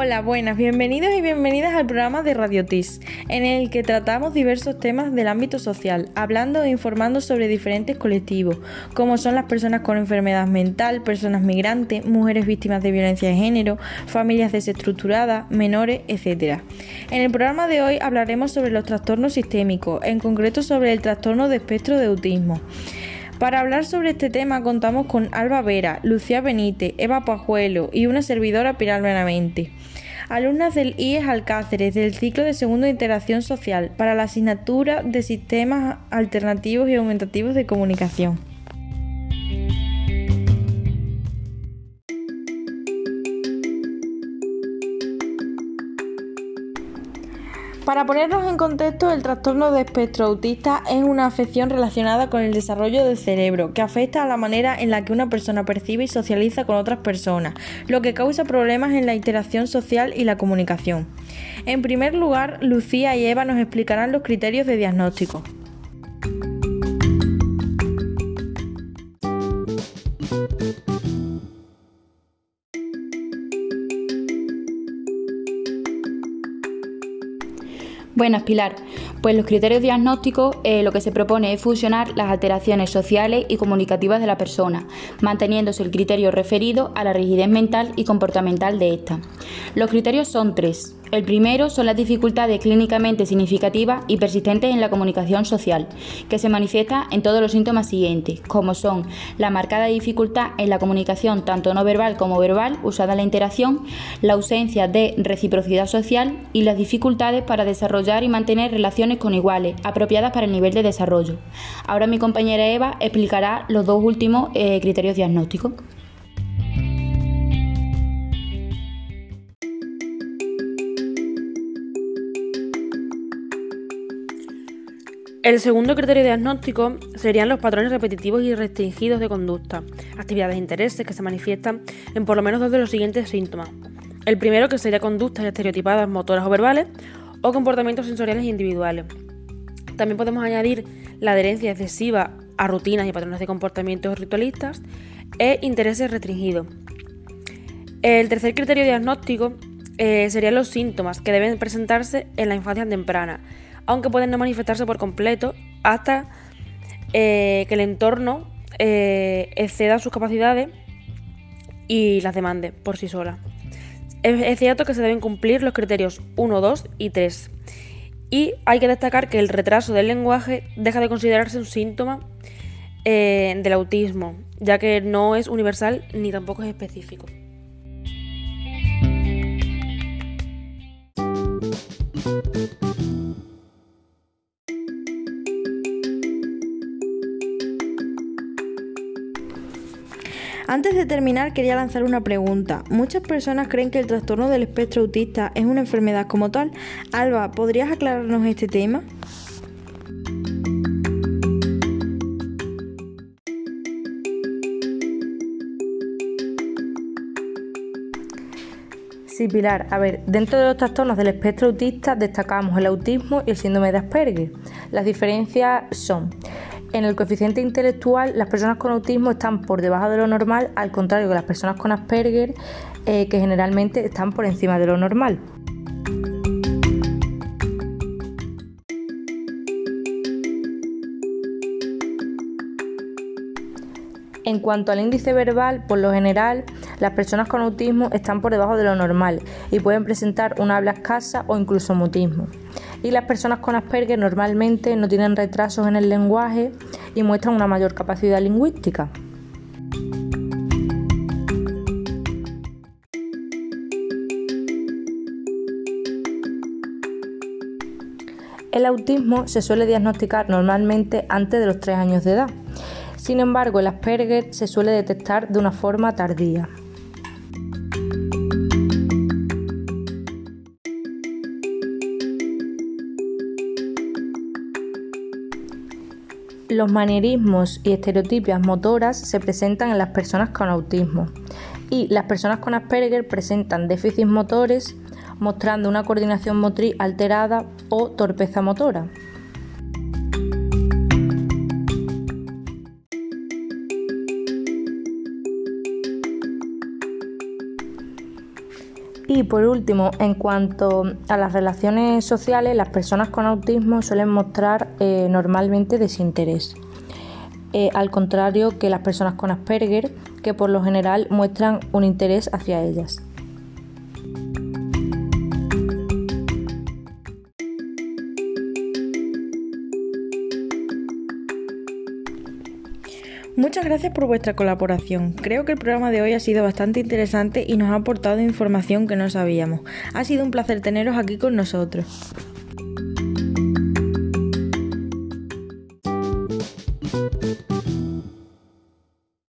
Hola, buenas, bienvenidos y bienvenidas al programa de Radio TIS, en el que tratamos diversos temas del ámbito social, hablando e informando sobre diferentes colectivos, como son las personas con enfermedad mental, personas migrantes, mujeres víctimas de violencia de género, familias desestructuradas, menores, etc. En el programa de hoy hablaremos sobre los trastornos sistémicos, en concreto sobre el trastorno de espectro de autismo. Para hablar sobre este tema contamos con Alba Vera, Lucía Benítez, Eva Pajuelo y una servidora Pilar Benavente. Alumnas del IES Alcáceres del ciclo de segundo de interacción social para la asignatura de sistemas alternativos y aumentativos de comunicación. Para ponernos en contexto, el trastorno de espectro autista es una afección relacionada con el desarrollo del cerebro que afecta a la manera en la que una persona percibe y socializa con otras personas, lo que causa problemas en la interacción social y la comunicación. En primer lugar, Lucía y Eva nos explicarán los criterios de diagnóstico. Buenas, Pilar. Pues los criterios diagnósticos eh, lo que se propone es fusionar las alteraciones sociales y comunicativas de la persona, manteniéndose el criterio referido a la rigidez mental y comportamental de esta. Los criterios son tres. El primero son las dificultades clínicamente significativas y persistentes en la comunicación social, que se manifiesta en todos los síntomas siguientes, como son la marcada dificultad en la comunicación tanto no verbal como verbal usada en la interacción, la ausencia de reciprocidad social y las dificultades para desarrollar y mantener relaciones con iguales, apropiadas para el nivel de desarrollo. Ahora mi compañera Eva explicará los dos últimos eh, criterios diagnósticos. El segundo criterio diagnóstico serían los patrones repetitivos y restringidos de conducta, actividades e intereses que se manifiestan en por lo menos dos de los siguientes síntomas. El primero que sería conductas estereotipadas motoras o verbales o comportamientos sensoriales individuales. También podemos añadir la adherencia excesiva a rutinas y patrones de comportamientos ritualistas e intereses restringidos. El tercer criterio diagnóstico eh, serían los síntomas que deben presentarse en la infancia temprana aunque pueden no manifestarse por completo hasta eh, que el entorno eh, exceda sus capacidades y las demande por sí sola. Es, cierto que se deben cumplir los criterios 1, 2 y 3. Y hay que destacar que el retraso del lenguaje deja de considerarse un síntoma eh, del autismo, ya que no es universal ni tampoco es específico. Antes de terminar, quería lanzar una pregunta. Muchas personas creen que el trastorno del espectro autista es una enfermedad como tal. Alba, ¿podrías aclararnos este tema? Sí, Pilar. A ver, dentro de los trastornos del espectro autista destacamos el autismo y el síndrome de Asperger. Las diferencias son en el coeficiente intelectual, las personas con autismo están por debajo de lo normal, al contrario que las personas con Asperger, eh, que generalmente están por encima de lo normal. En cuanto al índice verbal, por lo general, las personas con autismo están por debajo de lo normal y pueden presentar una habla escasa o incluso mutismo y las personas con Asperger normalmente no tienen retrasos en el lenguaje y muestran una mayor capacidad lingüística. El autismo se suele diagnosticar normalmente antes de los 3 años de edad. Sin embargo, el Asperger se suele detectar de una forma tardía. Los manierismos y estereotipias motoras se presentan en las personas con autismo y las personas con Asperger presentan déficits motores mostrando una coordinación motriz alterada o torpeza motora. Y por último, en cuanto a las relaciones sociales, las personas con autismo suelen mostrar eh, normalmente desinterés. Eh, al contrario que las personas con Asperger, que por lo general muestran un interés hacia ellas. Muchas gracias por vuestra colaboración. Creo que el programa de hoy ha sido bastante interesante y nos ha aportado información que no sabíamos. Ha sido un placer teneros aquí con nosotros.